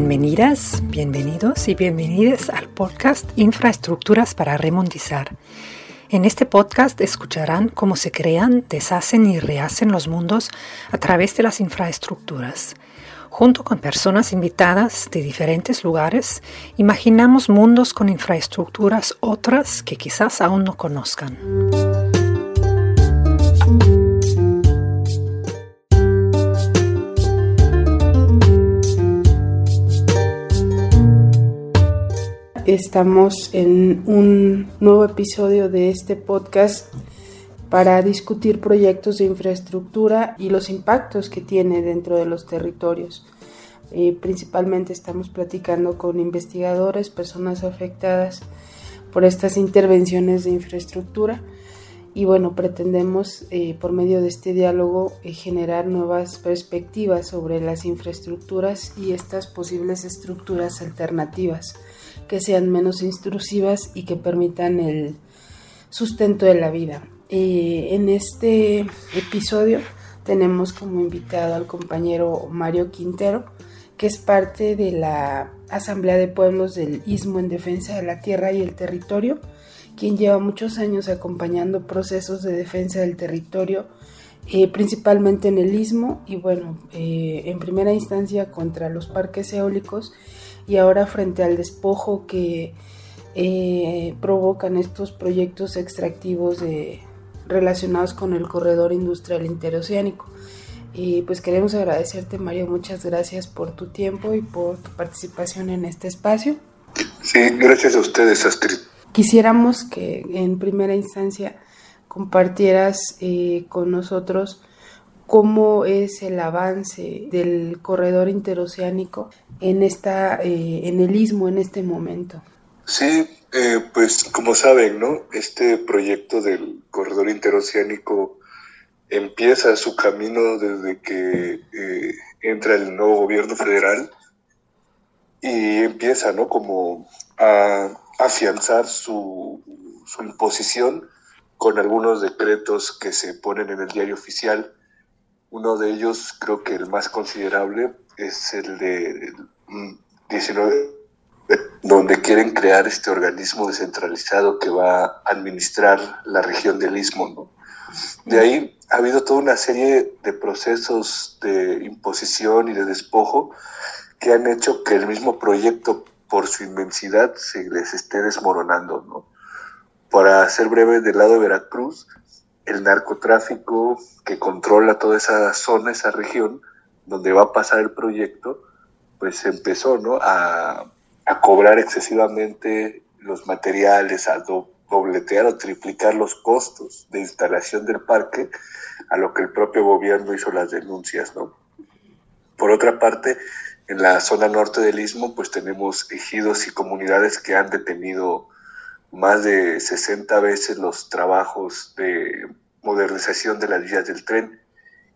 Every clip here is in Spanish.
Bienvenidas, bienvenidos y bienvenidas al podcast Infraestructuras para Remondizar. En este podcast escucharán cómo se crean, deshacen y rehacen los mundos a través de las infraestructuras. Junto con personas invitadas de diferentes lugares, imaginamos mundos con infraestructuras otras que quizás aún no conozcan. Estamos en un nuevo episodio de este podcast para discutir proyectos de infraestructura y los impactos que tiene dentro de los territorios. Eh, principalmente estamos platicando con investigadores, personas afectadas por estas intervenciones de infraestructura y bueno, pretendemos eh, por medio de este diálogo eh, generar nuevas perspectivas sobre las infraestructuras y estas posibles estructuras alternativas que sean menos intrusivas y que permitan el sustento de la vida. Eh, en este episodio tenemos como invitado al compañero Mario Quintero, que es parte de la Asamblea de Pueblos del Istmo en Defensa de la Tierra y el Territorio, quien lleva muchos años acompañando procesos de defensa del territorio, eh, principalmente en el Istmo y bueno, eh, en primera instancia contra los parques eólicos y ahora frente al despojo que eh, provocan estos proyectos extractivos relacionados con el corredor industrial interoceánico. Y pues queremos agradecerte Mario, muchas gracias por tu tiempo y por tu participación en este espacio. Sí, gracias a ustedes, Astrid. Quisiéramos que en primera instancia compartieras eh, con nosotros cómo es el avance del corredor interoceánico en esta eh, en el istmo en este momento. Sí, eh, pues como saben, ¿no? Este proyecto del corredor interoceánico empieza su camino desde que eh, entra el nuevo gobierno federal y empieza, ¿no? Como a afianzar su, su imposición con algunos decretos que se ponen en el diario oficial uno de ellos, creo que el más considerable, es el de 19, donde quieren crear este organismo descentralizado que va a administrar la región del Istmo. De ahí ha habido toda una serie de procesos de imposición y de despojo que han hecho que el mismo proyecto, por su inmensidad, se les esté desmoronando. ¿no? Para ser breve, del lado de Veracruz, el narcotráfico que controla toda esa zona, esa región donde va a pasar el proyecto, pues empezó ¿no? a, cobrar excesivamente los materiales, a dobletear o triplicar los costos de instalación del parque, a lo que el propio gobierno hizo las denuncias. ¿no? Por otra parte, en la zona norte del istmo, pues tenemos ejidos y comunidades que han detenido más de 60 veces los trabajos de modernización de las vías del tren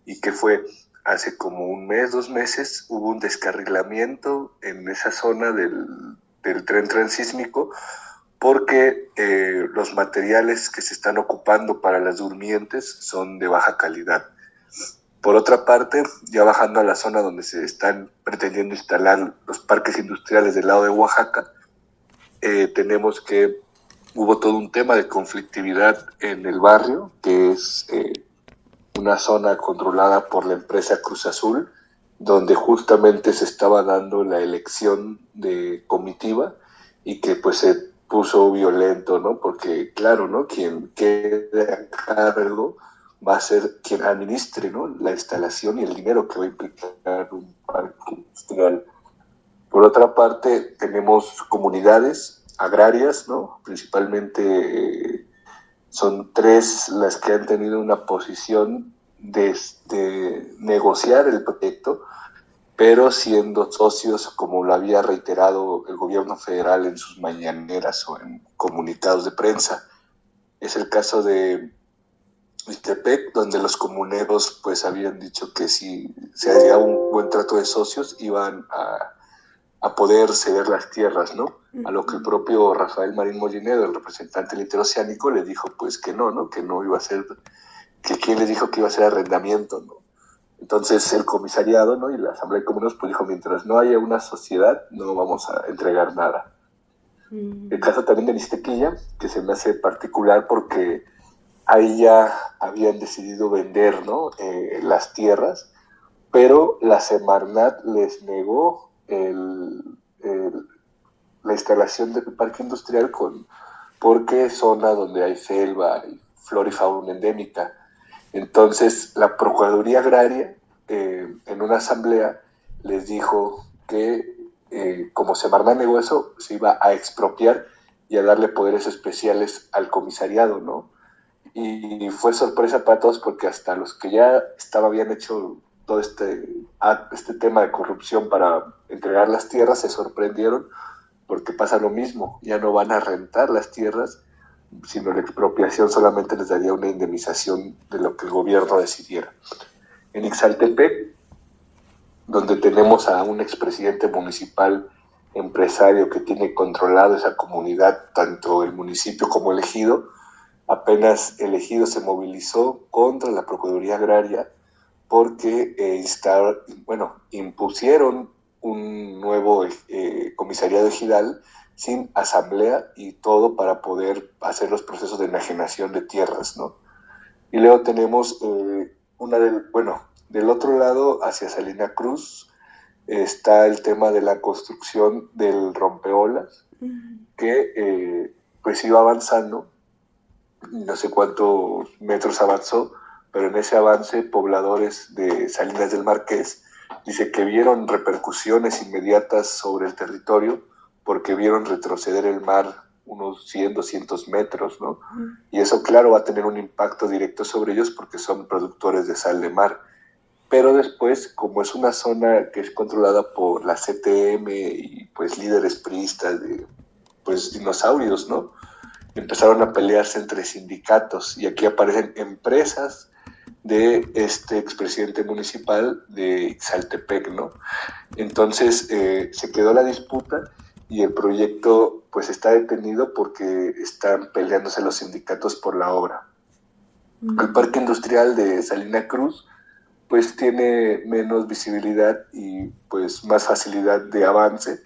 y que fue hace como un mes, dos meses, hubo un descarrilamiento en esa zona del, tren transísmico porque eh, los materiales que se están ocupando para las durmientes son de baja calidad. Por otra parte, ya bajando a la zona donde se están pretendiendo instalar los parques industriales del lado de Oaxaca, eh, tenemos que hubo todo un tema de conflictividad en el barrio, que es eh, una zona controlada por la empresa Cruz Azul, donde justamente se estaba dando la elección de comitiva y que pues se puso violento, ¿no? Porque claro, ¿no? Quien quede a cargo va a ser quien administre, ¿no? La instalación y el dinero que va a implicar un parque industrial. Por otra parte, tenemos comunidades agrarias, ¿no? Principalmente eh, son tres las que han tenido una posición de, negociar el proyecto, pero siendo socios, como lo había reiterado el gobierno federal en sus mañaneras o en comunicados de prensa. Es el caso de Mixtepec, donde los comuneros pues habían dicho que si se hacía un buen trato de socios iban a a poder ceder las tierras, ¿no? A lo que el propio Rafael Marín Molinedo, el representante del interoceánico, le dijo pues que no, ¿no? Que no iba a ser, que quién le dijo que iba a ser arrendamiento, ¿no? Entonces el comisariado ¿no? y la Asamblea de Comuneros pues dijo, mientras no haya una sociedad, no vamos a entregar nada. Mm. El caso también de Nistequilla, que se me hace particular porque ahí ya habían decidido vender ¿no? Eh, las tierras, pero la Semarnat les negó el, la instalación del parque industrial con, porque es zona donde hay selva y flora y fauna endémica. Entonces, la Procuraduría Agraria, eh, en una asamblea, les dijo que, eh, como se negó eso, se iba a expropiar y a darle poderes especiales al comisariado, ¿no? Y fue sorpresa para todos porque hasta los que ya estaba, habían hecho todo este, este tema de corrupción para entregar las tierras se sorprendieron porque pasa lo mismo, ya no van a rentar las tierras, sino la expropiación solamente les daría una indemnización de lo que el gobierno decidiera. En Ixaltepec, donde tenemos a un expresidente municipal empresario que tiene controlado esa comunidad, tanto el municipio como el ejido, apenas el ejido se movilizó contra la Procuraduría Agraria porque eh, bueno, impusieron un nuevo eh, comisariado ejidal sin asamblea y todo para poder hacer los procesos de enajenación de tierras, ¿no? Y luego tenemos eh, una del, bueno, del otro lado, hacia Salina Cruz, está el tema de la construcción del rompeolas, que eh, pues iba avanzando, no sé cuántos metros avanzó, pero en ese avance pobladores de Salinas del Marqués dice que vieron repercusiones inmediatas sobre el territorio, porque vieron retroceder el mar unos 100, 200 metros, ¿no? Y eso, claro, va a tener un impacto directo sobre ellos porque son productores de sal de mar. Pero después, como es una zona que es controlada por la CTM y pues líderes priistas de pues dinosaurios, ¿no? Empezaron a pelearse entre sindicatos y aquí aparecen empresas de este expresidente municipal de Saltepec, ¿no? Entonces eh, se quedó la disputa y el proyecto pues está detenido porque están peleándose los sindicatos por la obra. El parque industrial de Salina Cruz pues tiene menos visibilidad y pues más facilidad de avance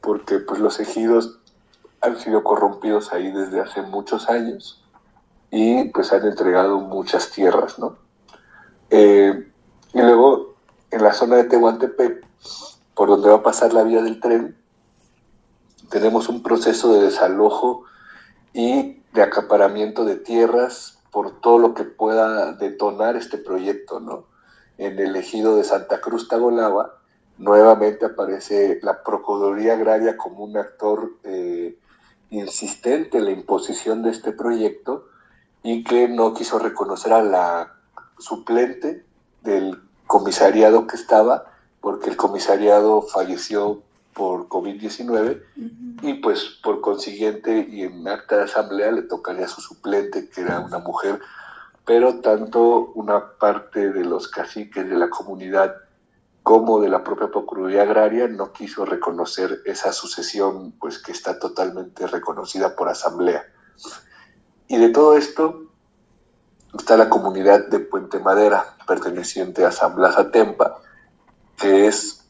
porque pues los ejidos han sido corrompidos ahí desde hace muchos años y pues han entregado muchas tierras, ¿no? Eh, y luego en la zona de Tehuantepec, por donde va a pasar la vía del tren, tenemos un proceso de desalojo y de acaparamiento de tierras por todo lo que pueda detonar este proyecto, ¿no? En el ejido de Santa Cruz Tagolaba, nuevamente aparece la Procuraduría Agraria como un actor eh, insistente en la imposición de este proyecto y que no quiso reconocer a la suplente del comisariado que estaba, porque el comisariado falleció por COVID-19 y pues por consiguiente y en acta de asamblea le tocaría a su suplente, que era una mujer, pero tanto una parte de los caciques de la comunidad como de la propia Procuraduría Agraria no quiso reconocer esa sucesión, pues que está totalmente reconocida por asamblea. Y de todo esto está la comunidad de Puente Madera, perteneciente a San Blas Atempa, que es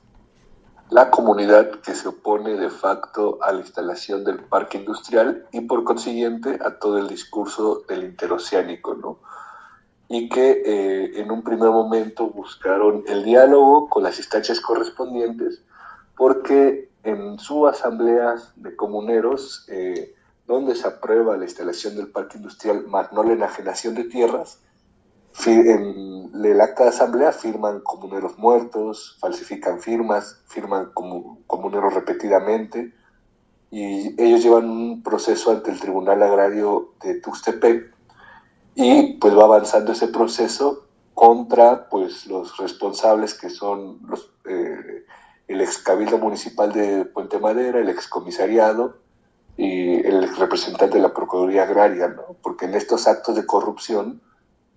la comunidad que se opone de facto a la instalación del parque industrial y por consiguiente a todo el discurso del interoceánico, ¿no? Y que eh, en un primer momento buscaron el diálogo con las instancias correspondientes porque en su asamblea de comuneros, eh, donde se aprueba la instalación del parque industrial, más no la enajenación de tierras, en el acta de asamblea firman comuneros muertos, falsifican firmas, firman comuneros repetidamente y ellos llevan un proceso ante el Tribunal Agrario de Tuxtepec y pues va avanzando ese proceso contra pues los responsables que son eh, el ex cabildo municipal de Puente Madera, el ex comisariado y el representante de la Procuraduría Agraria, ¿no? porque en estos actos de corrupción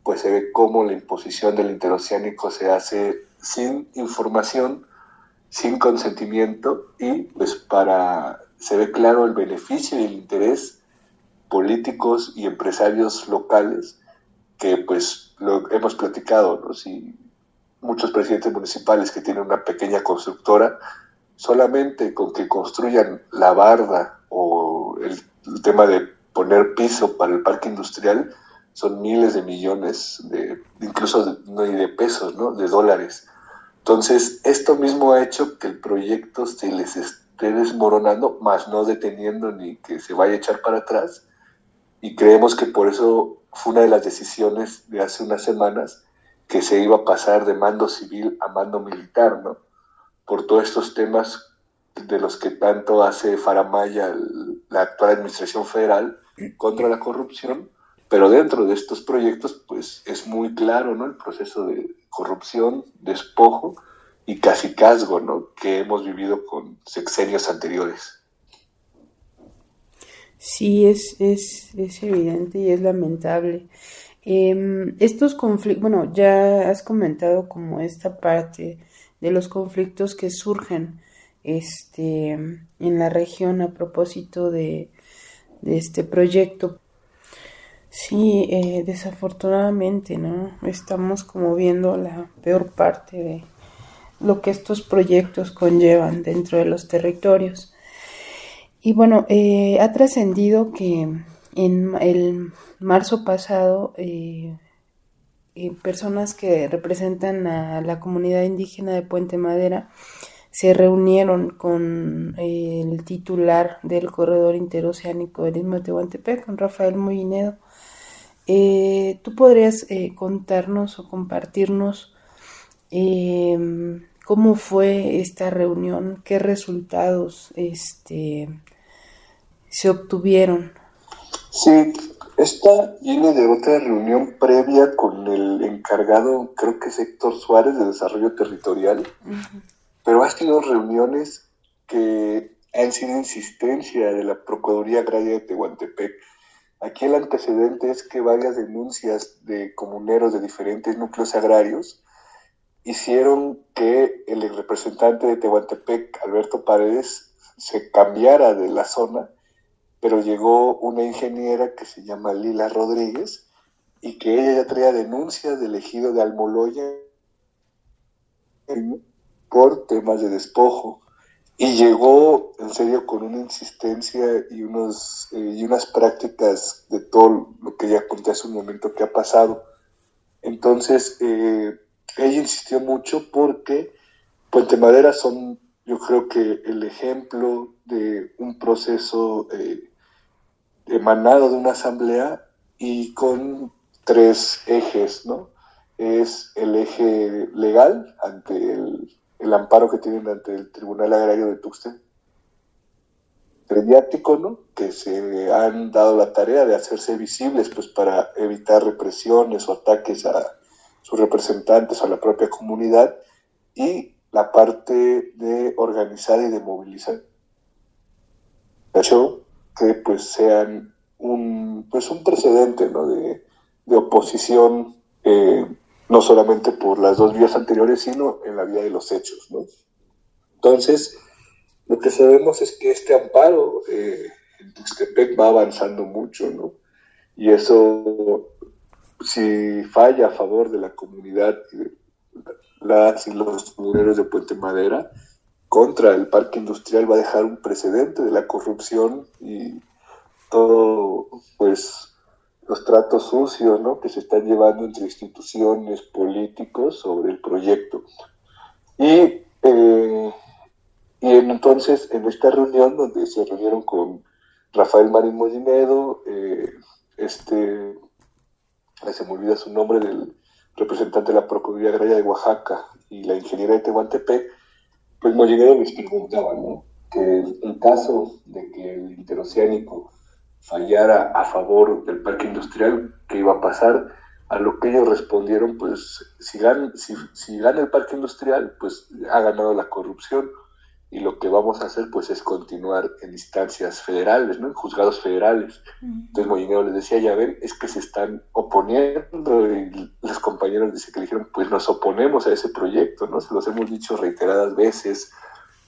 pues se ve cómo la imposición del interoceánico se hace sin información, sin consentimiento y pues para se ve claro el beneficio y el interés políticos y empresarios locales que pues lo hemos platicado, ¿no? Si muchos presidentes municipales que tienen una pequeña constructora, solamente con que construyan la barda o el, tema de poner piso para el parque industrial, son miles de millones, de, incluso de, no de pesos, ¿no? de dólares. Entonces, esto mismo ha hecho que el proyecto se les esté desmoronando, más no deteniendo ni que se vaya a echar para atrás. Y creemos que por eso fue una de las decisiones de hace unas semanas que se iba a pasar de mando civil a mando militar, ¿no? Por todos estos temas de los que tanto hace Faramaya la actual administración federal contra la corrupción, pero dentro de estos proyectos, pues es muy claro, ¿no? El proceso de corrupción, despojo y casicazgo, ¿no? Que hemos vivido con sexenios anteriores. Sí, es, es, es evidente y es lamentable. Em, estos conflictos, bueno, ya has comentado como esta parte de los conflictos que surgen este, en la región a propósito de, de este proyecto. Sí, eh, desafortunadamente, ¿no? Estamos como viendo la peor parte de lo que estos proyectos conllevan dentro de los territorios. Y bueno, eh, ha trascendido que en el marzo pasado eh, personas que representan a la comunidad indígena de Puente Madera se reunieron con el titular del corredor interoceánico del Istmo de Tehuantepec, con Rafael Moinedo. ¿Tú podrías contarnos o compartirnos cómo fue esta reunión, qué resultados este, se obtuvieron. Sí, esta viene de otra reunión previa con el encargado, creo que es Héctor Suárez de Desarrollo Territorial, pero ha sido reuniones que han sido insistencia de la Procuraduría Agraria de Tehuantepec. Aquí el antecedente es que varias denuncias de comuneros de diferentes núcleos agrarios hicieron que el representante de Tehuantepec, Alberto Paredes, se cambiara de la zona pero llegó una ingeniera que se llama Lila Rodríguez y que ella ya traía denuncias del ejido de Almoloya por temas de despojo y llegó en serio con una insistencia y, unos, eh, y unas prácticas de todo lo que ya conté hace un momento que ha pasado. Entonces, eh, ella insistió mucho porque Puente Madera son, yo creo que el ejemplo de un proceso eh, emanado de una asamblea y con tres ejes, ¿no? Es el eje legal ante el, amparo que tienen ante el Tribunal Agrario de Tuxtla, mediático, ¿no? Que se han dado la tarea de hacerse visibles, pues para evitar represiones o ataques a sus representantes o a la propia comunidad, y la parte de organizar y de movilizar que pues sean un, pues un precedente ¿no? de, oposición, eh, no solamente por las dos vías anteriores, sino en la vía de los hechos. ¿no? Entonces, lo que sabemos es que este amparo eh, en Tuxtepec va avanzando mucho, ¿no? Y eso, si falla a favor de la comunidad, las y los comuneros de Puente Madera, contra el parque industrial va a dejar un precedente de la corrupción y todo, pues, los tratos sucios, ¿no? Que se están llevando entre instituciones, políticos sobre el proyecto. Y, eh, y entonces, en esta reunión donde se reunieron con Rafael Marín Molinedo, eh, este, se me olvida su nombre, del representante de la Procuraduría Agraria de Oaxaca y la ingeniera de Tehuantepec, pues Molinero les preguntaba, ¿no? Que en caso de que el interoceánico fallara a favor del parque industrial, ¿qué iba a pasar? A lo que ellos respondieron, pues si gana, si, si gana el parque industrial, pues ha ganado la corrupción y lo que vamos a hacer pues es continuar en instancias federales, ¿no? en juzgados federales. Entonces Molinero les decía, ya ven, es que se están oponiendo y los compañeros dice que le dijeron, pues nos oponemos a ese proyecto, ¿no? Se los hemos dicho reiteradas veces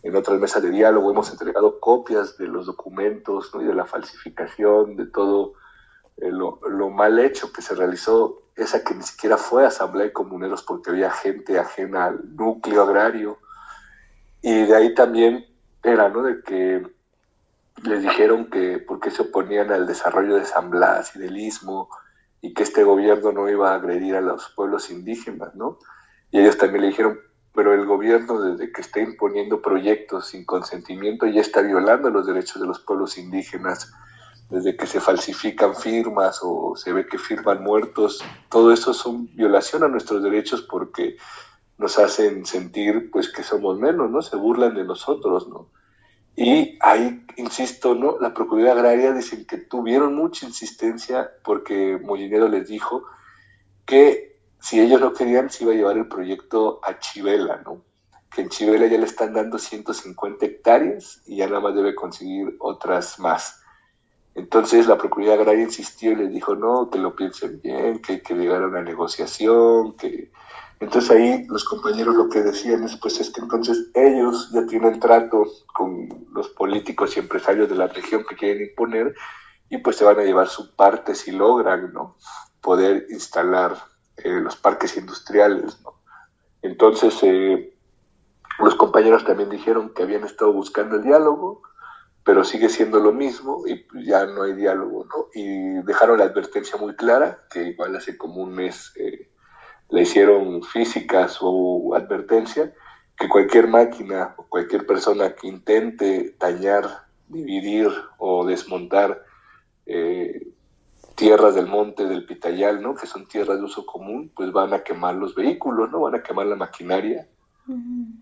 en otras mesas de diálogo, hemos entregado copias de los documentos ¿no? y de la falsificación, de todo eh, lo, mal hecho que se realizó esa que ni siquiera fue asamblea de comuneros porque había gente ajena al núcleo agrario. Y de ahí también era, ¿no? De que les dijeron que porque se oponían al desarrollo de San Blas y del Istmo y que este gobierno no iba a agredir a los pueblos indígenas, ¿no? Y ellos también le dijeron, pero el gobierno desde que está imponiendo proyectos sin consentimiento ya está violando los derechos de los pueblos indígenas, desde que se falsifican firmas o se ve que firman muertos, todo eso son violación a nuestros derechos porque nos hacen sentir pues que somos menos, ¿no? Se burlan de nosotros, ¿no? Y ahí, insisto, ¿no? La Procuraduría Agraria dicen que tuvieron mucha insistencia porque Molinero les dijo que si ellos no querían, se iba a llevar el proyecto a Chivela, ¿no? Que en Chivela ya le están dando 150 hectáreas y ya nada más debe conseguir otras más. Entonces la Procuraduría Agraria insistió y les dijo, no, que lo piensen bien, que hay que llegar a una negociación, que entonces ahí los compañeros lo que decían es, pues es que entonces ellos ya tienen trato con los políticos y empresarios de la región que quieren imponer y pues se van a llevar su parte si logran, ¿no? Poder instalar eh, los parques industriales, ¿no? Entonces eh, los compañeros también dijeron que habían estado buscando el diálogo, pero sigue siendo lo mismo y ya no hay diálogo, ¿no? Y dejaron la advertencia muy clara, que igual hace como un mes... Eh, le hicieron física su advertencia, que cualquier máquina o cualquier persona que intente dañar, dividir o desmontar eh, tierras del monte del Pitayal, ¿no? que son tierras de uso común, pues van a quemar los vehículos, ¿no? van a quemar la maquinaria,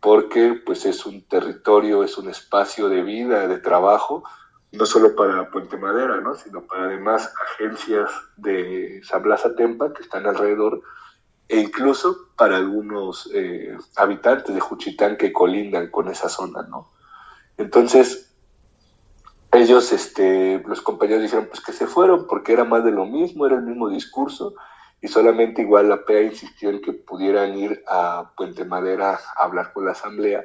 porque pues es un territorio, es un espacio de vida, de trabajo, no solo para Puente Madera, ¿no? sino para además agencias de San Blas Tempa que están alrededor, e incluso para algunos eh, habitantes de Juchitán que colindan con esa zona, ¿no? Entonces, ellos, este, los compañeros dijeron pues que se fueron porque era más de lo mismo, era el mismo discurso y solamente igual la PEA insistió en que pudieran ir a Puente Madera a hablar con la asamblea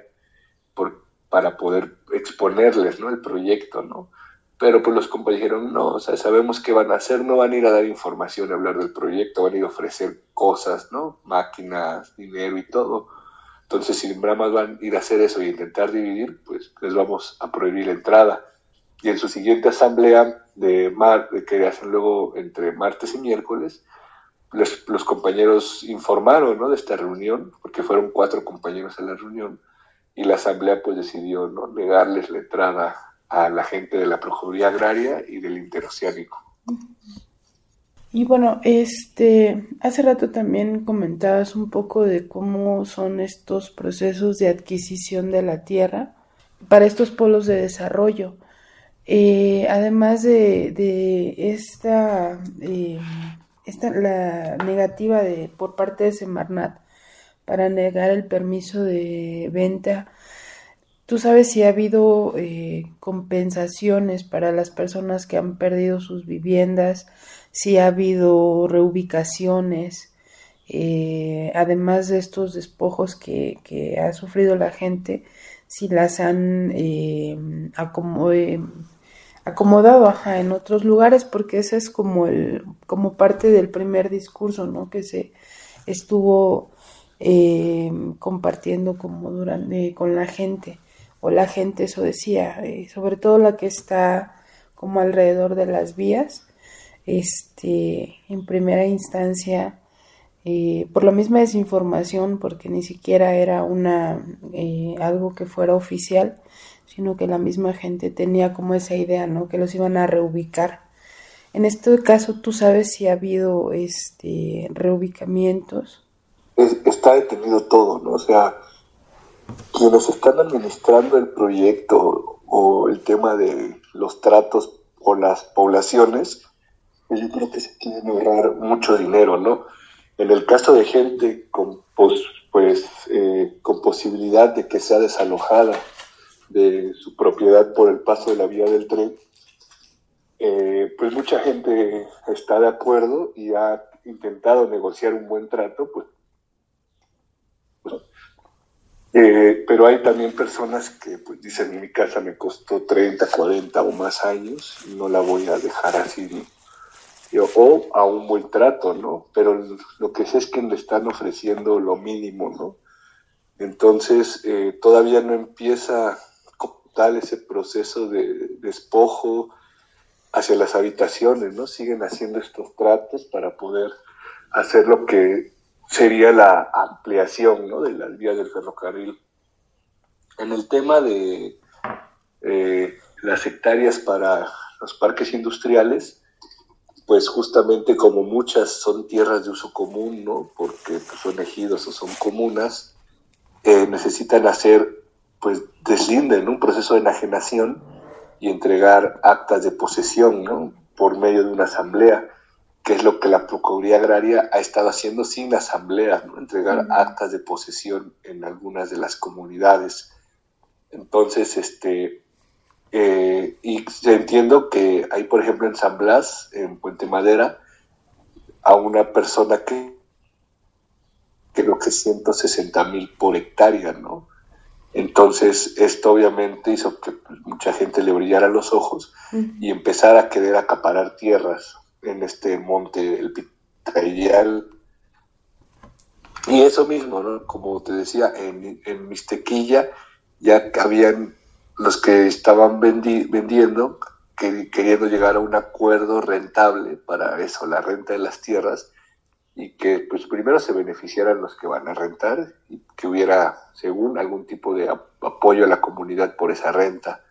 por, para poder exponerles, ¿no? El proyecto, ¿no? Pero pues los compañeros dijeron, no, o sea, sabemos qué van a hacer, no van a ir a dar información, a hablar del proyecto, van a ir a ofrecer cosas, ¿no? Máquinas, dinero y todo. Entonces, si más van a ir a hacer eso y intentar dividir, pues les vamos a prohibir la entrada. Y en su siguiente asamblea de mar, que hacen luego entre martes y miércoles, los compañeros informaron ¿no? de esta reunión, porque fueron cuatro compañeros en la reunión, y la asamblea pues decidió ¿no? negarles la entrada a la gente de la Procuraduría Agraria y del Interoceánico. Y bueno, este, hace rato también comentabas un poco de cómo son estos procesos de adquisición de la tierra para estos polos de desarrollo. Eh, además de, esta, eh, esta, la negativa de, por parte de Semarnat para negar el permiso de venta ¿Tú sabes si ha habido eh, compensaciones para las personas que han perdido sus viviendas? Si ha habido reubicaciones, eh, además de estos despojos que, ha sufrido la gente, si las han eh, acomodado en otros lugares, porque ese es como, el, como parte del primer discurso ¿no? que se estuvo compartiendo como durante, con la gente o la gente eso decía, eh, sobre todo la que está como alrededor de las vías, este, en primera instancia, eh, por la misma desinformación, porque ni siquiera era una eh, algo que fuera oficial, sino que la misma gente tenía como esa idea, ¿no? Que los iban a reubicar. En este caso, ¿tú sabes si ha habido este reubicamientos? está detenido todo, ¿no? O sea, quienes están administrando el proyecto o el tema de los tratos con las poblaciones, pues yo creo que se quieren ahorrar mucho dinero, ¿no? En el caso de gente con, pues, pues eh, con posibilidad de que sea desalojada de su propiedad por el paso de la vía del tren, eh, pues mucha gente está de acuerdo y ha intentado negociar un buen trato, pues eh, pero hay también personas que pues, dicen, mi casa me costó 30, 40 o más años no la voy a dejar así o a un buen trato, ¿no? Pero lo que sé es que le están ofreciendo lo mínimo, ¿no? Entonces, eh, todavía no empieza ese proceso de despojo hacia las habitaciones, ¿no? Siguen haciendo estos tratos para poder hacer lo que sería la ampliación, ¿no? De las vías del ferrocarril. En el tema de eh, las hectáreas para los parques industriales, pues justamente como muchas son tierras de uso común, ¿no? Porque pues, son ejidos o son comunas, eh, necesitan hacer, pues deslinden un proceso de enajenación y entregar actas de posesión, ¿no? Por medio de una asamblea, que es lo que la Procuraduría Agraria ha estado haciendo sin la asamblea, ¿no? Entregar actas de posesión en algunas de las comunidades. Entonces, este, eh, y entiendo que hay, por ejemplo, en San Blas, en Puente Madera, a una persona que creo que 160 mil por hectárea, ¿no? Entonces, esto obviamente hizo que mucha gente le brillara los ojos y empezara a querer acaparar tierras en este monte, el Pitayal. Y eso mismo, ¿no? Como te decía, en, en Mistequilla ya habían los que estaban vendiendo, que, queriendo llegar a un acuerdo rentable para eso, la renta de las tierras, y que pues primero se beneficiaran los que van a rentar y que hubiera, según, algún tipo de apoyo a la comunidad por esa renta.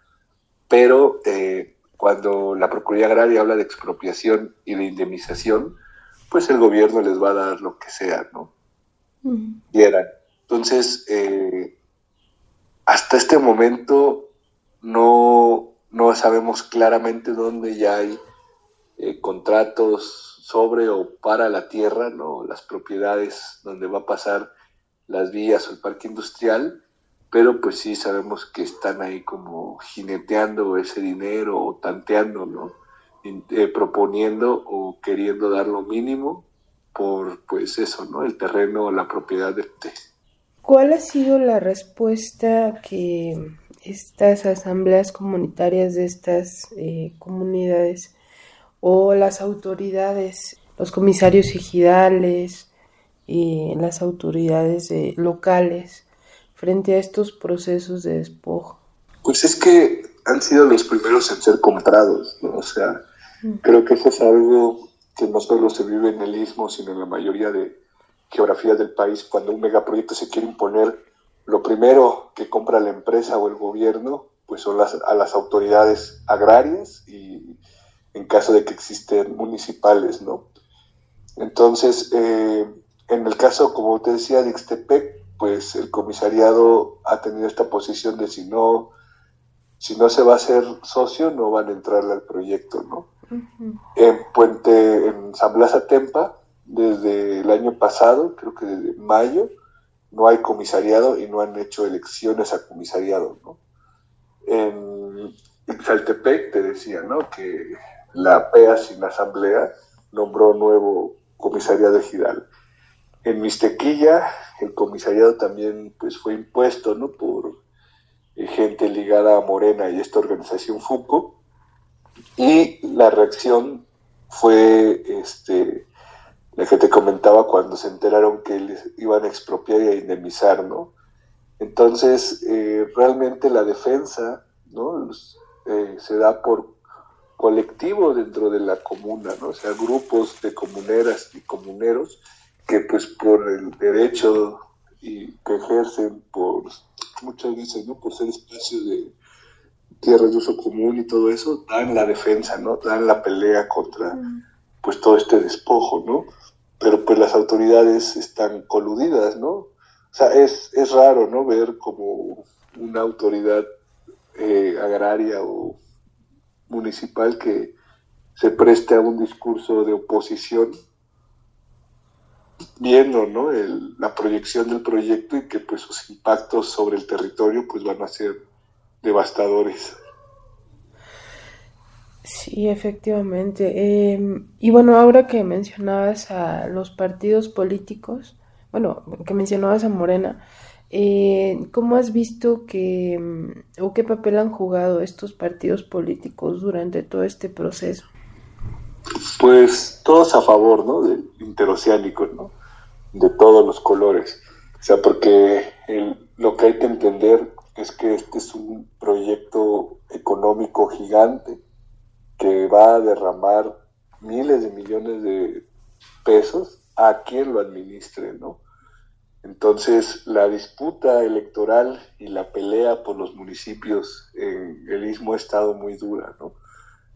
Pero eh, cuando la Procuraduría Agraria habla de expropiación y de indemnización, pues el gobierno les va a dar lo que sea, ¿no? Quieran. Entonces, eh, hasta este momento no, no sabemos claramente dónde ya hay eh, contratos sobre o para la tierra, ¿no? las propiedades donde va a pasar las vías o el parque industrial, pero pues sí sabemos que están ahí como jineteando ese dinero o tanteando, ¿no? Eh, proponiendo o queriendo dar lo mínimo por pues eso, ¿no? El terreno o la propiedad de... ¿Cuál ha sido la respuesta que estas asambleas comunitarias de estas eh, comunidades o las autoridades, los comisarios ejidales y las autoridades locales frente a estos procesos de despojo? Pues es que han sido los primeros en ser comprados, ¿no? O sea, mm. creo que eso es algo que no solo se vive en el istmo, sino en la mayoría de geografías del país. Cuando un megaproyecto se quiere imponer lo primero que compra la empresa o el gobierno, pues son las, a las autoridades agrarias y en caso de que existen municipales, ¿no? Entonces, eh, en el caso, como te decía, de Ixtepec, pues el comisariado ha tenido esta posición de si no, si no se va a hacer socio, no van a entrar al proyecto, ¿no? En Puente, en San Blas Atempa, desde el año pasado, creo que desde mayo, no hay comisariado y no han hecho elecciones a comisariado, ¿no? En Saltepec te decía, ¿no? Que la PEA sin asamblea nombró nuevo comisariado ejidal. En Mistequilla el comisariado también pues fue impuesto, ¿no? Por eh, gente ligada a Morena y esta organización FUCO y la reacción fue este la que te comentaba cuando se enteraron que les iban a expropiar y a indemnizar, ¿no? Entonces, eh, realmente la defensa, ¿no? Eh, se da por colectivo dentro de la comuna, ¿no? O sea, grupos de comuneras y comuneros que pues por el derecho y que ejercen por muchas veces, ¿no? Por ser espacios de tierras de uso común y todo eso, dan la defensa, ¿no? Dan la pelea contra pues todo este despojo, ¿no? pero pues las autoridades están coludidas, ¿no? O sea, es, es raro, ¿no? Ver como una autoridad eh, agraria o municipal que se preste a un discurso de oposición viendo ¿no? la proyección del proyecto y que pues sus impactos sobre el territorio pues van a ser devastadores. Sí, efectivamente. Em, y bueno, ahora que mencionabas a los partidos políticos, bueno, que mencionabas a Morena, eh, ¿cómo has visto que, em, o qué papel han jugado estos partidos políticos durante todo este proceso? Pues todos a favor, ¿no? Del interoceánico, ¿no? De todos los colores. O sea, porque lo que hay que entender es que este es un proyecto económico gigante que va a derramar miles de millones de pesos a quien lo administre, ¿no? Entonces, la disputa electoral y la pelea por los municipios en el Istmo ha estado muy dura, ¿no?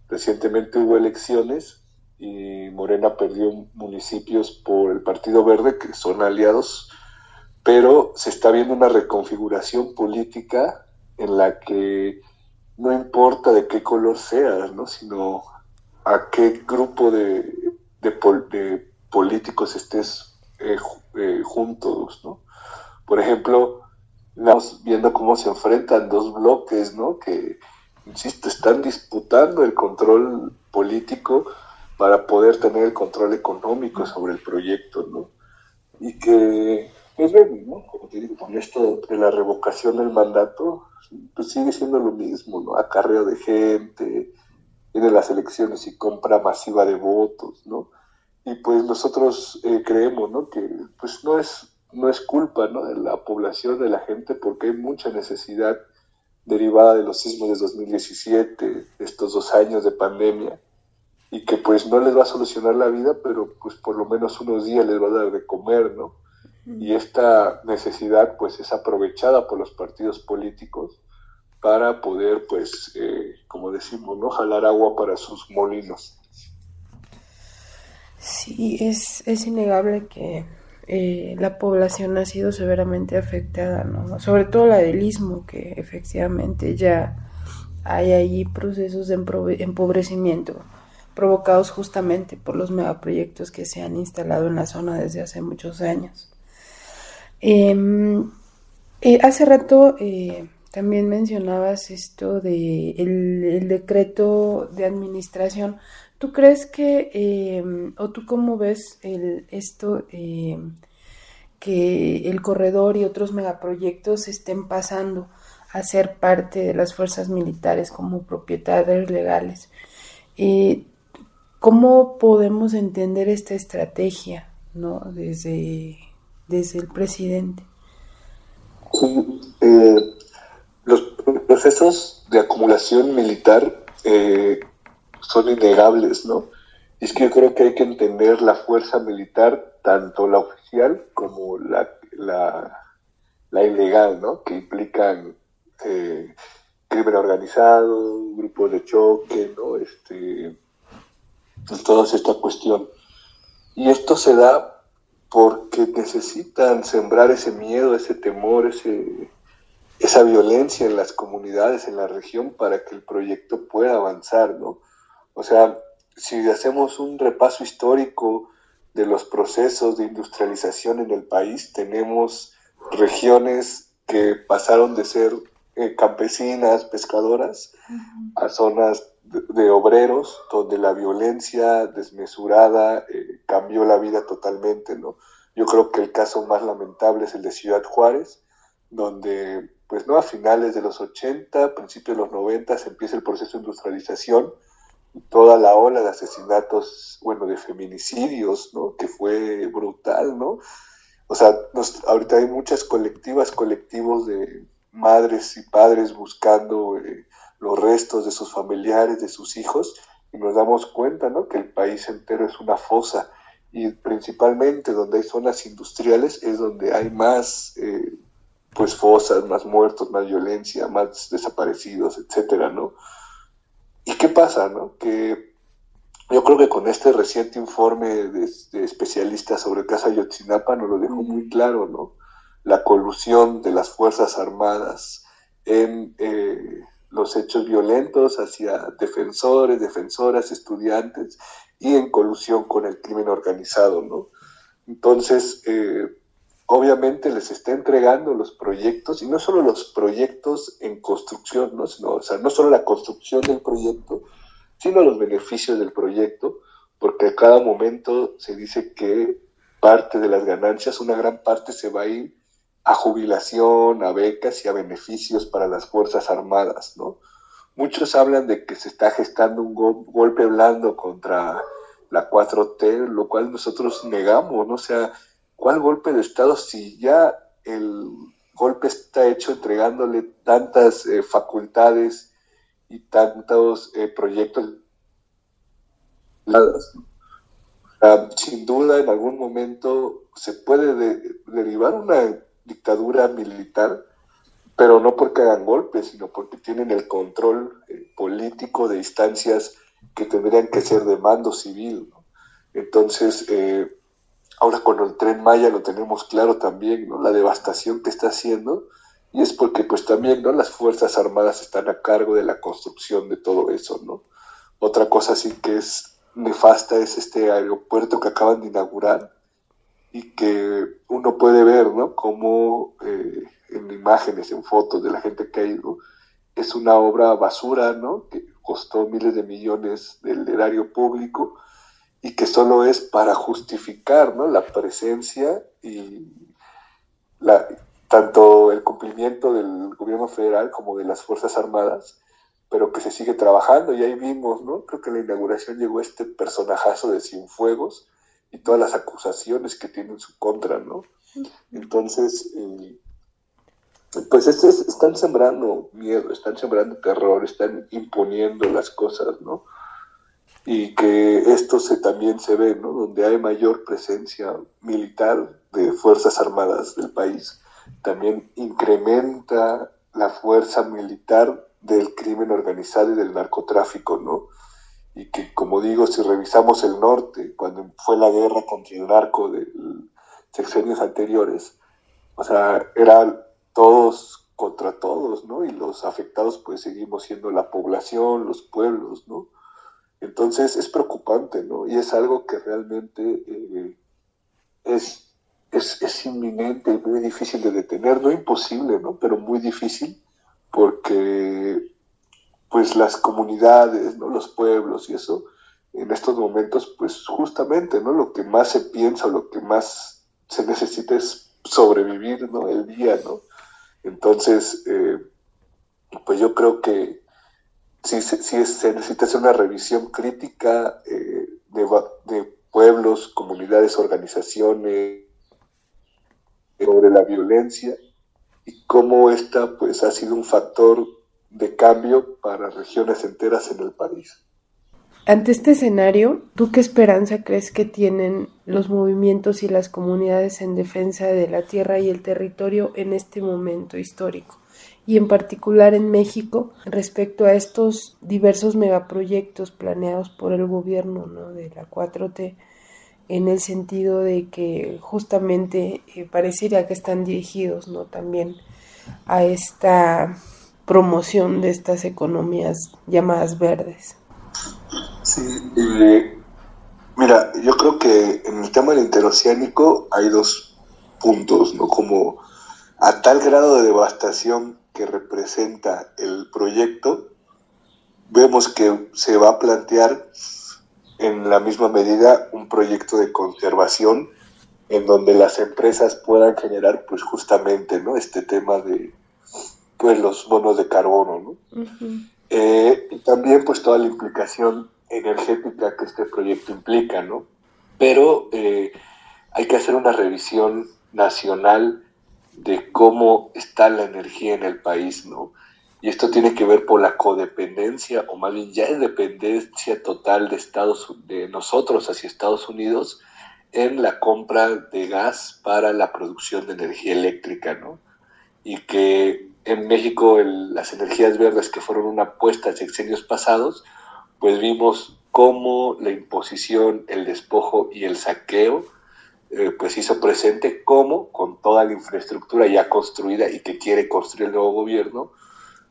Recientemente hubo elecciones y Morena perdió municipios por el Partido Verde, que son aliados, pero se está viendo una reconfiguración política en la que no importa de qué color seas, ¿no? sino a qué grupo de, de, políticos estés eh, eh, juntos. ¿no? Por ejemplo, estamos viendo cómo se enfrentan dos bloques ¿no? que, insisto, están disputando el control político para poder tener el control económico sobre el proyecto, ¿no? Y que, pues bueno, ¿no? Como te digo, con esto de la revocación del mandato, pues sigue siendo lo mismo, ¿no? Acarreo de gente, viene las elecciones y compra masiva de votos, ¿no? Y pues nosotros eh, creemos, ¿no? Que pues no es, no es culpa, ¿no? De la población, de la gente, porque hay mucha necesidad derivada de los sismos de 2017, estos dos años de pandemia, y que pues no les va a solucionar la vida, pero pues por lo menos unos días les va a dar de comer, ¿no? Y esta necesidad pues es aprovechada por los partidos políticos para poder pues, eh, como decimos, ¿no? Jalar agua para sus molinos. Sí, es, es innegable que eh, la población ha sido severamente afectada, ¿no? Sobre todo la del istmo, que efectivamente ya hay ahí procesos de empobrecimiento provocados justamente por los megaproyectos que se han instalado en la zona desde hace muchos años. Em, eh, hace rato eh, también mencionabas esto de el, decreto de administración. ¿Tú crees que, em, o tú cómo ves esto, em, que el corredor y otros megaproyectos estén pasando a ser parte de las fuerzas militares como propietarios legales? Eh, ¿Cómo podemos entender esta estrategia ¿no? desde, desde el presidente? Eh, los procesos de acumulación militar eh, son innegables, ¿no? Y es que yo creo que hay que entender la fuerza militar, tanto la oficial como la, la, ilegal, ¿no? Que implican eh, crimen organizado, grupos de choque, ¿no? Este, en toda esta cuestión. Y esto se da porque necesitan sembrar ese miedo, ese temor, ese, esa violencia en las comunidades, en la región, para que el proyecto pueda avanzar, ¿no? O sea, si hacemos un repaso histórico de los procesos de industrialización en el país, tenemos regiones que pasaron de ser eh, campesinas, pescadoras, a zonas de, obreros, donde la violencia desmesurada eh, cambió la vida totalmente, ¿no? Yo creo que el caso más lamentable es el de Ciudad Juárez, donde, pues, ¿no? A finales de los 80, principios de los 90, se empieza el proceso de industrialización, toda la ola de asesinatos, bueno, de feminicidios, ¿no? Que fue brutal, ¿no? O sea, ahorita hay muchas colectivas, colectivos de madres y padres buscando... Eh, los restos de sus familiares, de sus hijos, y nos damos cuenta ¿no? que el país entero es una fosa y principalmente donde hay zonas industriales es donde hay más eh, pues fosas, más muertos, más violencia, más desaparecidos, etcétera, ¿no? ¿Y qué pasa, no? Que yo creo que con este reciente informe de, especialistas sobre el caso Ayotzinapa nos lo dejó muy claro, ¿no? La colusión de las Fuerzas Armadas en eh, los hechos violentos hacia defensores, defensoras, estudiantes y en colusión con el crimen organizado, ¿no? Entonces, eh, obviamente les está entregando los proyectos, y no solo los proyectos en construcción, ¿no? Sino, o sea, no solo la construcción del proyecto, sino los beneficios del proyecto, porque a cada momento se dice que parte de las ganancias, una gran parte se va a ir a jubilación, a becas y a beneficios para las Fuerzas Armadas, ¿no? Muchos hablan de que se está gestando un golpe blando contra la 4T, lo cual nosotros negamos, ¿no? O sea, ¿cuál golpe de Estado si ya el golpe está hecho entregándole tantas eh, facultades y tantos eh, proyectos? sin duda, en algún momento se puede derivar una dictadura militar, pero no porque hagan golpes, sino porque tienen el control eh, político de instancias que tendrían que ser de mando civil. Entonces, eh, ahora con el tren Maya lo tenemos claro también, ¿no? la devastación que está haciendo, y es porque pues también ¿no? las Fuerzas Armadas están a cargo de la construcción de todo eso. ¿no? Otra cosa sí que es nefasta es este aeropuerto que acaban de inaugurar y que uno puede ver, ¿no? Como eh, en imágenes, en fotos de la gente que ha ido, es una obra basura, ¿no? Que costó miles de millones del erario público y que solo es para justificar, ¿no? La presencia y tanto el cumplimiento del gobierno federal como de las Fuerzas Armadas pero que se sigue trabajando y ahí vimos, ¿no? Creo que en la inauguración llegó este personajazo de Cienfuegos y todas las acusaciones que tiene en su contra, ¿no? Entonces, eh, pues están sembrando miedo, están sembrando terror, están imponiendo las cosas, ¿no? Y que esto se, también se ve, ¿no? Donde hay mayor presencia militar de Fuerzas Armadas del país, también incrementa la fuerza militar del crimen organizado y del narcotráfico, ¿no? Y que, como digo, si revisamos el norte, cuando fue la guerra contra el narco de sexenios anteriores, o sea, eran todos contra todos, ¿no? Y los afectados pues seguimos siendo la población, los pueblos, ¿no? Entonces es preocupante, ¿no? Y es algo que realmente eh, es, es, es, inminente muy difícil de detener, no imposible, ¿no? Pero muy difícil porque pues las comunidades, ¿no? los pueblos y eso, en estos momentos, pues justamente, ¿no? Lo que más se piensa, lo que más se necesita es sobrevivir, ¿no? El día, ¿no? Entonces, eh, pues yo creo que sí, sí, se necesita hacer una revisión crítica eh, de, de pueblos, comunidades, organizaciones, sobre la violencia y cómo esta pues ha sido un factor de cambio para regiones enteras en el país. Ante este escenario, ¿tú qué esperanza crees que tienen los movimientos y las comunidades en defensa de la tierra y el territorio en este momento histórico? Y en particular en México, respecto a estos diversos megaproyectos planeados por el gobierno de la 4T, en el sentido de que justamente eh, parecería que están dirigidos ¿no? también a esta promoción de estas economías llamadas verdes. Sí, mira, yo creo que en el tema del interoceánico hay dos puntos, ¿no? Como a tal grado de devastación que representa el proyecto, vemos que se va a plantear en la misma medida un proyecto de conservación en donde las empresas puedan generar pues justamente no este tema de pues los bonos de carbono ¿no? Eh, y también pues toda la implicación energética que este proyecto implica no pero eh, hay que hacer una revisión nacional de cómo está la energía en el país no y esto tiene que ver por la codependencia, o más bien ya es dependencia total de, Estados, de nosotros hacia Estados Unidos en la compra de gas para la producción de energía eléctrica, ¿no? Y que en México las energías verdes que fueron una apuesta en sexenios pasados, pues vimos cómo la imposición, el despojo y el saqueo, eh, pues hizo presente cómo con toda la infraestructura ya construida y que quiere construir el nuevo gobierno,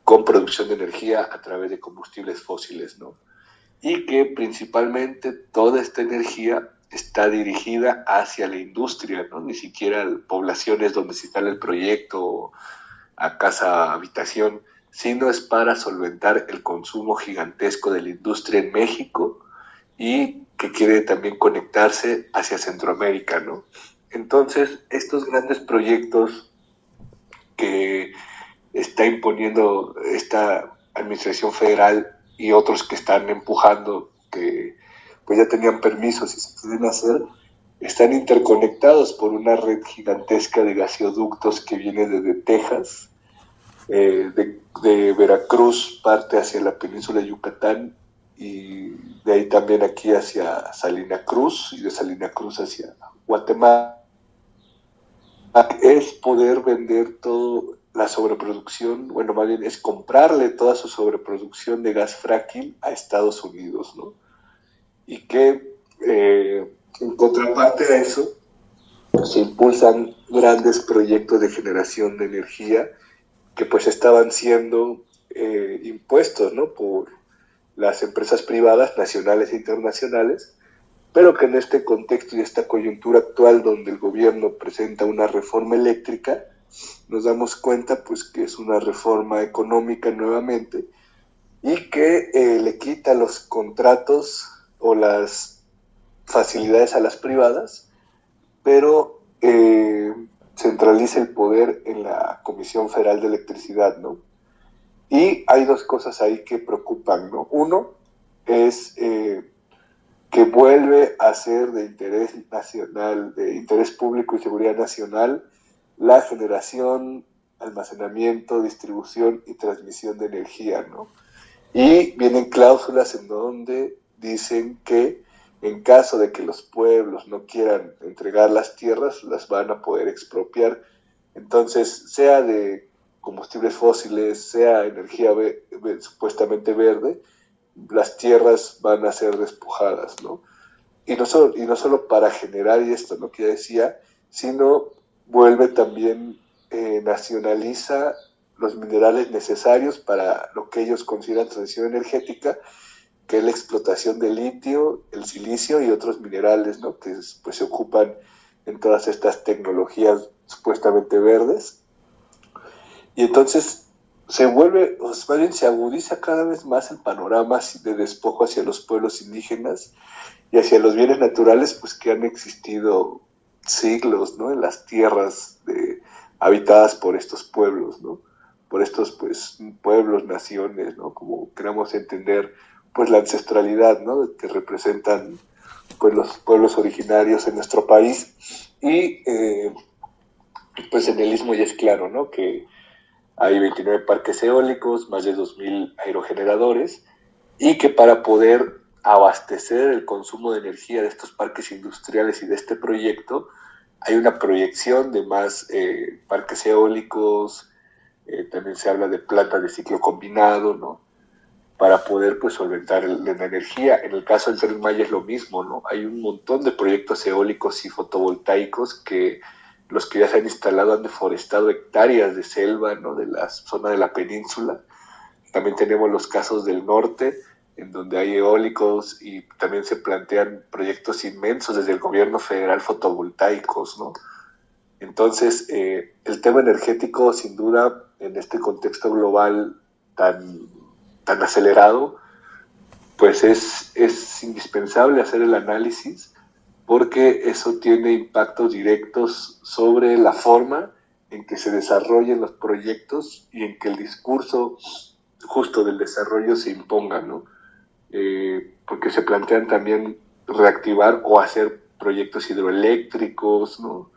con producción de energía a través de combustibles fósiles, ¿no? Y que principalmente toda esta energía está dirigida hacia la industria, ¿no? Ni siquiera poblaciones donde se instala el proyecto a casa habitación, sino es para solventar el consumo gigantesco de la industria en México y que quiere también conectarse hacia Centroamérica, ¿no? Entonces, estos grandes proyectos que está imponiendo esta administración federal y otros que están empujando que pues ya tenían permisos y se pueden hacer, están interconectados por una red gigantesca de gasoductos que viene desde Texas, eh, de, de, Veracruz parte hacia la península de Yucatán y de ahí también aquí hacia Salina Cruz y de Salina Cruz hacia Guatemala. Es poder vender toda la sobreproducción, bueno, más bien es comprarle toda su sobreproducción de gas fracking a Estados Unidos, ¿no? Y que eh, en contraparte a eso, se impulsan grandes proyectos de generación de energía que pues estaban siendo eh, impuestos ¿no? por las empresas privadas nacionales e internacionales, pero que en este contexto y esta coyuntura actual donde el gobierno presenta una reforma eléctrica, nos damos cuenta pues que es una reforma económica nuevamente y que eh, le quita los contratos o las facilidades a las privadas, pero eh, centraliza el poder en la Comisión Federal de Electricidad, ¿no? Y hay dos cosas ahí que preocupan, ¿no? Uno es eh, que vuelve a ser de interés nacional, de interés público y seguridad nacional, la generación, almacenamiento, distribución y transmisión de energía, ¿no? Y vienen cláusulas en donde dicen que en caso de que los pueblos no quieran entregar las tierras, las van a poder expropiar. Entonces, sea de combustibles fósiles, sea energía supuestamente verde, las tierras van a ser despojadas, ¿no? Y no solo, y no solo para generar esto, lo que ya decía, sino vuelve también, eh, nacionaliza los minerales necesarios para lo que ellos consideran transición energética que es la explotación del litio, el silicio y otros minerales, ¿no? que pues, se ocupan en todas estas tecnologías supuestamente verdes. Y entonces se vuelve, o más bien se agudiza cada vez más el panorama de despojo hacia los pueblos indígenas y hacia los bienes naturales pues que han existido siglos ¿no? en las tierras de, habitadas por estos pueblos, ¿no? por estos pues pueblos, naciones, ¿no? como queramos entender pues la ancestralidad, ¿no? Que representan pues los pueblos originarios en nuestro país y eh, pues en el istmo ya es claro, ¿no? Que hay 29 parques eólicos, más de 2.000 aerogeneradores y que para poder abastecer el consumo de energía de estos parques industriales y de este proyecto, hay una proyección de más eh, parques eólicos, eh, también se habla de plantas de ciclo combinado, ¿no? para poder pues solventar la energía. En el caso del Tren Maya es lo mismo, ¿no? Hay un montón de proyectos eólicos y fotovoltaicos que los que ya se han instalado han deforestado hectáreas de selva, ¿no? De la zona de la península. También tenemos los casos del norte, en donde hay eólicos y también se plantean proyectos inmensos desde el gobierno federal fotovoltaicos, ¿no? Entonces, eh, el tema energético, sin duda, en este contexto global tan tan acelerado, pues es, es indispensable hacer el análisis porque eso tiene impactos directos sobre la forma en que se desarrollen los proyectos y en que el discurso justo del desarrollo se imponga, ¿no? Eh, porque se plantean también reactivar o hacer proyectos hidroeléctricos, ¿no?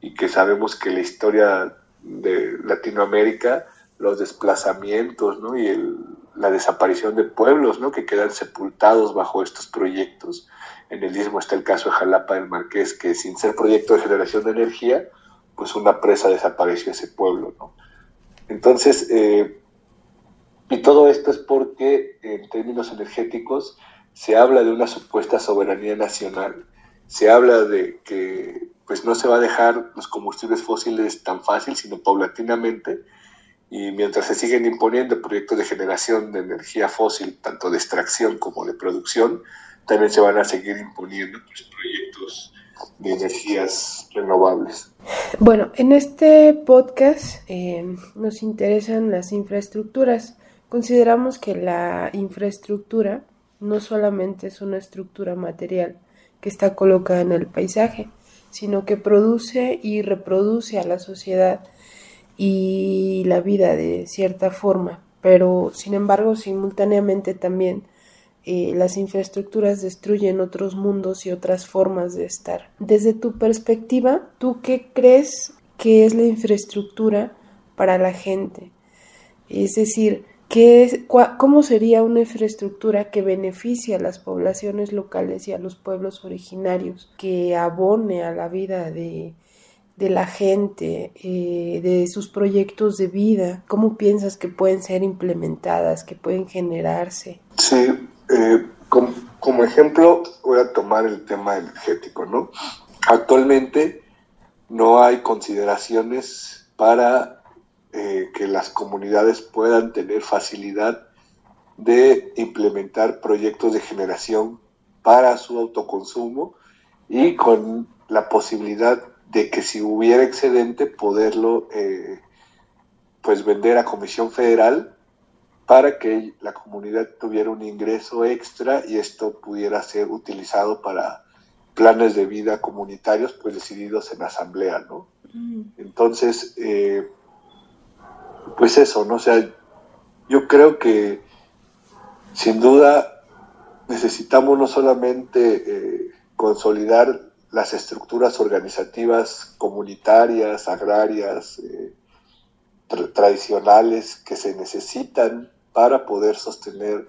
Y que sabemos que la historia de Latinoamérica, los desplazamientos, ¿no? Y el, la desaparición de pueblos ¿no? que quedan sepultados bajo estos proyectos. En el mismo está el caso de Jalapa del Marqués, que sin ser proyecto de generación de energía, pues una presa desapareció ese pueblo. ¿no? Entonces, eh, y todo esto es porque en términos energéticos se habla de una supuesta soberanía nacional, se habla de que pues no se va a dejar los combustibles fósiles tan fácil, sino paulatinamente, y mientras se siguen imponiendo proyectos de generación de energía fósil, tanto de extracción como de producción, también se van a seguir imponiendo pues, proyectos de energías renovables. Bueno, en este podcast eh, nos interesan las infraestructuras. Consideramos que la infraestructura no solamente es una estructura material que está colocada en el paisaje, sino que produce y reproduce a la sociedad y la vida de cierta forma, pero sin embargo simultáneamente también eh, las infraestructuras destruyen otros mundos y otras formas de estar. Desde tu perspectiva, ¿tú qué crees que es la infraestructura para la gente? Es decir, ¿qué ¿cómo sería una infraestructura que beneficie a las poblaciones locales y a los pueblos originarios, que abone a la vida de, de la gente, eh, de sus proyectos de vida? ¿Cómo piensas que pueden ser implementadas, que pueden generarse? Sí, eh, como, ejemplo voy a tomar el tema energético, ¿no? Actualmente no hay consideraciones para eh, que las comunidades puedan tener facilidad de implementar proyectos de generación para su autoconsumo y con la posibilidad de que si hubiera excedente poderlo eh, pues vender a Comisión Federal para que la comunidad tuviera un ingreso extra y esto pudiera ser utilizado para planes de vida comunitarios pues decididos en asamblea, ¿no? Mm. Entonces, eh, pues eso, ¿no? O sea, yo creo que sin duda necesitamos no solamente eh, consolidar las estructuras organizativas comunitarias, agrarias, eh, tradicionales que se necesitan para poder sostener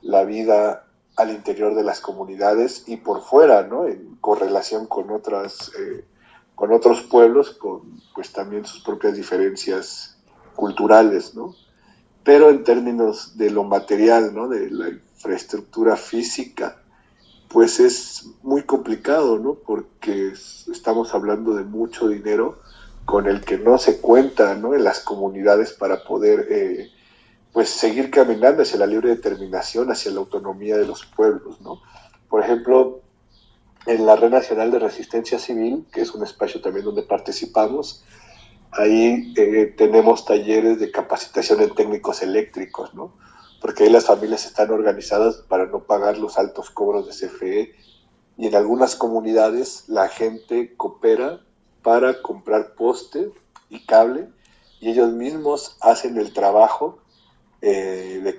la vida al interior de las comunidades y por fuera, ¿no? En correlación con otras, eh, con otros pueblos, con pues también sus propias diferencias culturales, ¿no? Pero en términos de lo material, ¿no? De la infraestructura física, pues es muy complicado, ¿no? Porque estamos hablando de mucho dinero con el que no se cuenta, ¿no? En las comunidades para poder eh, pues seguir caminando hacia la libre determinación, hacia la autonomía de los pueblos, ¿no? Por ejemplo, en la Red Nacional de Resistencia Civil, que es un espacio también donde participamos, ahí eh, tenemos talleres de capacitación en técnicos eléctricos, ¿no? Porque ahí las familias están organizadas para no pagar los altos cobros de CFE y en algunas comunidades la gente coopera para comprar poste y cable y ellos mismos hacen el trabajo eh,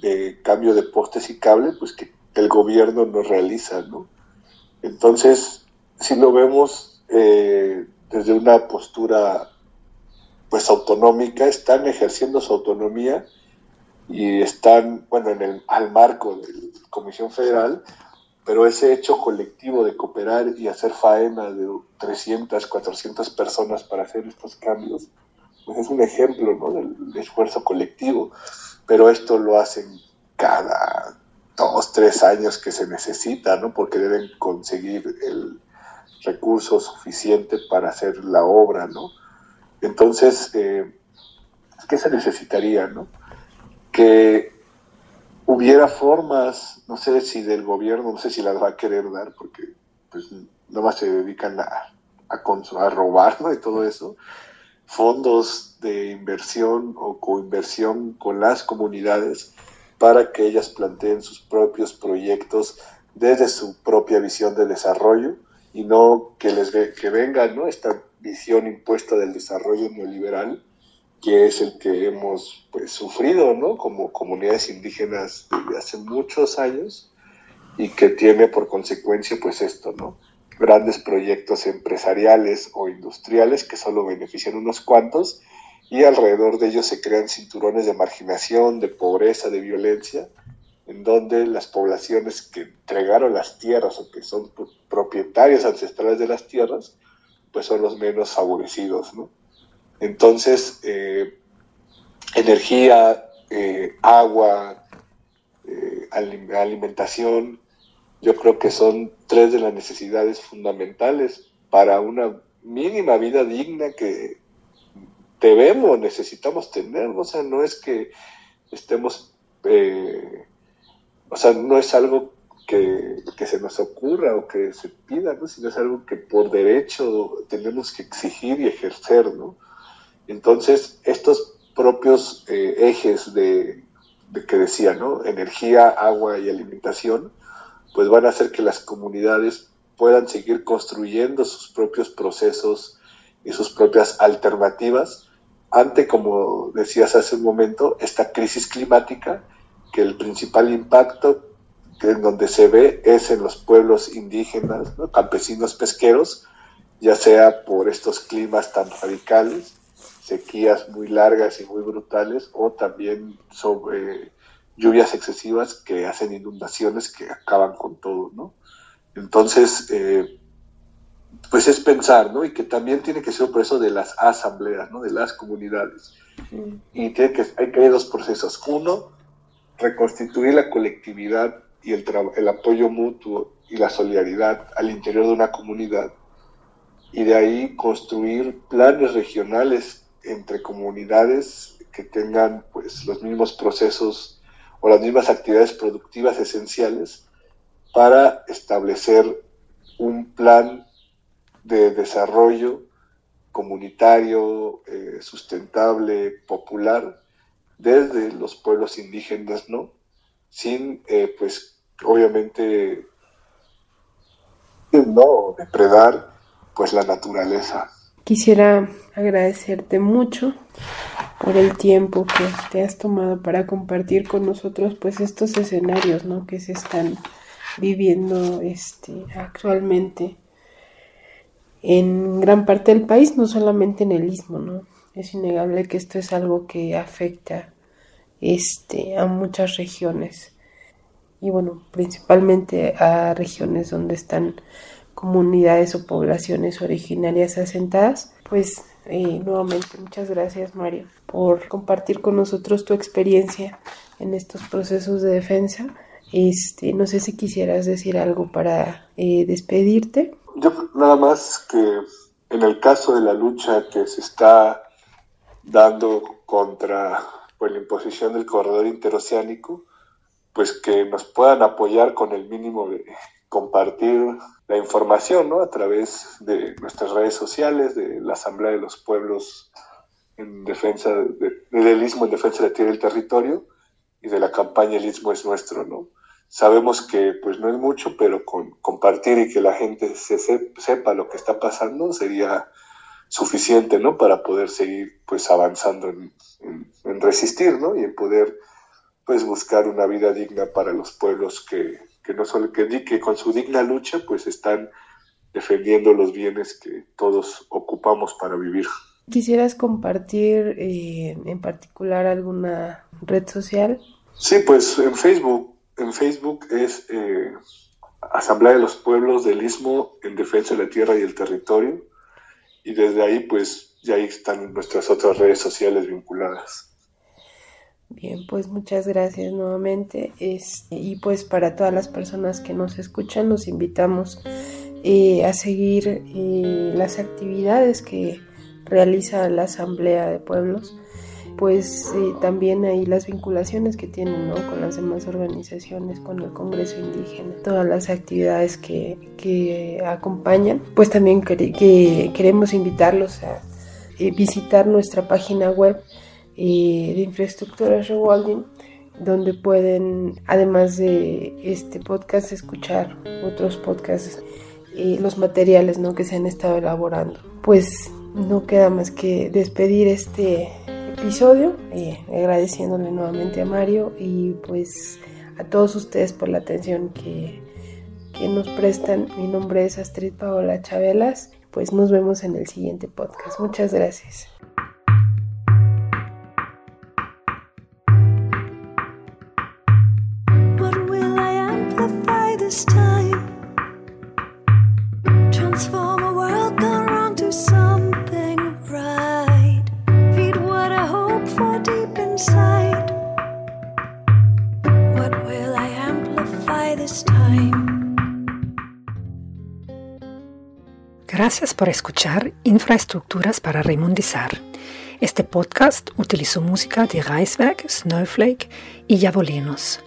de, cambio de postes y cable, pues que el gobierno no realiza, ¿no? Entonces, si lo vemos eh, desde una postura pues autonómica, están ejerciendo su autonomía y están, bueno, en el, al marco de la Comisión Federal, pero ese hecho colectivo de cooperar y hacer faena de 300, 400 personas para hacer estos cambios, pues es un ejemplo ¿no? del, esfuerzo colectivo, pero esto lo hacen cada dos, tres años que se necesita, ¿no? porque deben conseguir el recurso suficiente para hacer la obra, ¿no? Entonces, eh, ¿qué se necesitaría, no? Que hubiera formas, no sé si del gobierno, no sé si las va a querer dar, porque pues nomás se dedican a, a, a robar. Y todo eso, fondos de inversión o coinversión con las comunidades para que ellas planteen sus propios proyectos desde su propia visión de desarrollo y no que les que venga ¿no? esta visión impuesta del desarrollo neoliberal que es el que hemos pues, sufrido ¿no? como comunidades indígenas desde hace muchos años y que tiene por consecuencia pues esto, ¿no? grandes proyectos empresariales o industriales que solo benefician unos cuantos y alrededor de ellos se crean cinturones de marginación, de pobreza, de violencia, en donde las poblaciones que entregaron las tierras o que son propietarios ancestrales de las tierras, pues son los menos favorecidos, ¿no? Entonces, eh, energía, eh, agua, eh, alimentación, yo creo que son tres de las necesidades fundamentales para una mínima vida digna que debemos, necesitamos tener, o sea, no es que estemos, eh, o sea, no es algo que, se nos ocurra o que se pida, ¿no? sino es algo que por derecho tenemos que exigir y ejercer, ¿no? Entonces, estos propios eh, ejes de, que decía, ¿no? Energía, agua y alimentación, pues van a hacer que las comunidades puedan seguir construyendo sus propios procesos y sus propias alternativas ante, como decías hace un momento, esta crisis climática, que el principal impacto en donde se ve es en los pueblos indígenas, campesinos pesqueros, ya sea por estos climas tan radicales, sequías muy largas y muy brutales, o también sobre lluvias excesivas que hacen inundaciones que acaban con todo, ¿no? Entonces, eh, pues es pensar, ¿no? Y que también tiene que ser un proceso de las asambleas, ¿no? De las comunidades. Y tiene que, hay que haber dos procesos. Uno, reconstituir la colectividad y el, el apoyo mutuo y la solidaridad al interior de una comunidad. Y de ahí construir planes regionales entre comunidades que tengan pues los mismos procesos o las mismas actividades productivas esenciales para establecer un plan de desarrollo comunitario, eh, sustentable, popular, desde los pueblos indígenas, ¿no? Sin, eh, pues, obviamente, no depredar, pues, la naturaleza. Quisiera agradecerte mucho por el tiempo que te has tomado para compartir con nosotros, pues, estos escenarios, ¿no? Que se están viviendo este, actualmente en gran parte del país, no solamente en el istmo, ¿no? Es innegable que esto es algo que afecta este, a muchas regiones y bueno, principalmente a regiones donde están comunidades o poblaciones originarias asentadas. Pues eh, nuevamente muchas gracias Mario por compartir con nosotros tu experiencia en estos procesos de defensa este, no sé si quisieras decir algo para eh, despedirte. Yo nada más que en el caso de la lucha que se está dando contra pues, la imposición del corredor interoceánico, pues que nos puedan apoyar con el mínimo de compartir la información ¿no? a través de nuestras redes sociales, de la Asamblea de los Pueblos en defensa del Istmo en defensa de la tierra y el territorio y de la campaña El Istmo es nuestro, ¿no? sabemos que pues no es mucho, pero con compartir y que la gente se sepa lo que está pasando sería suficiente, ¿no? Para poder seguir pues avanzando en, resistir, ¿no? Y en poder pues buscar una vida digna para los pueblos que, no solo que, que con su digna lucha pues están defendiendo los bienes que todos ocupamos para vivir. ¿Quisieras compartir eh, en particular alguna red social? Sí, pues en Facebook en Facebook es eh, Asamblea de los Pueblos del Istmo en Defensa de la Tierra y el Territorio. Y desde ahí, pues, ya ahí están nuestras otras redes sociales vinculadas. Bien, pues muchas gracias nuevamente. y pues para todas las personas que nos escuchan, los invitamos eh, a seguir eh, las actividades que realiza la Asamblea de Pueblos pues eh, también hay las vinculaciones que tienen ¿no? con las demás organizaciones, con el Congreso Indígena, todas las actividades que, que acompañan, pues también que queremos invitarlos a visitar nuestra página web de infraestructuras Rewalding, donde pueden, además de este podcast, escuchar otros podcasts, los materiales ¿no? que se han estado elaborando. Pues no queda más que despedir este episodio, eh, agradeciéndole nuevamente a Mario y pues a todos ustedes por la atención que, que nos prestan. Mi nombre es Astrid Paola Chabelas, pues nos vemos en el siguiente podcast. Muchas gracias. Gracias por escuchar Infraestructuras para Remundizar. Este podcast utilizó música de Reisberg, Snowflake y Yavolinos.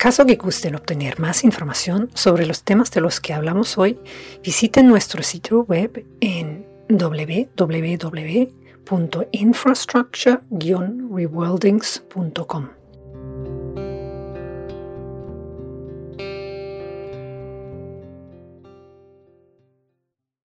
Caso que gusten obtener más información sobre los temas de los que hablamos hoy, visiten nuestro sitio web en www.infrastructure-reworldings.com.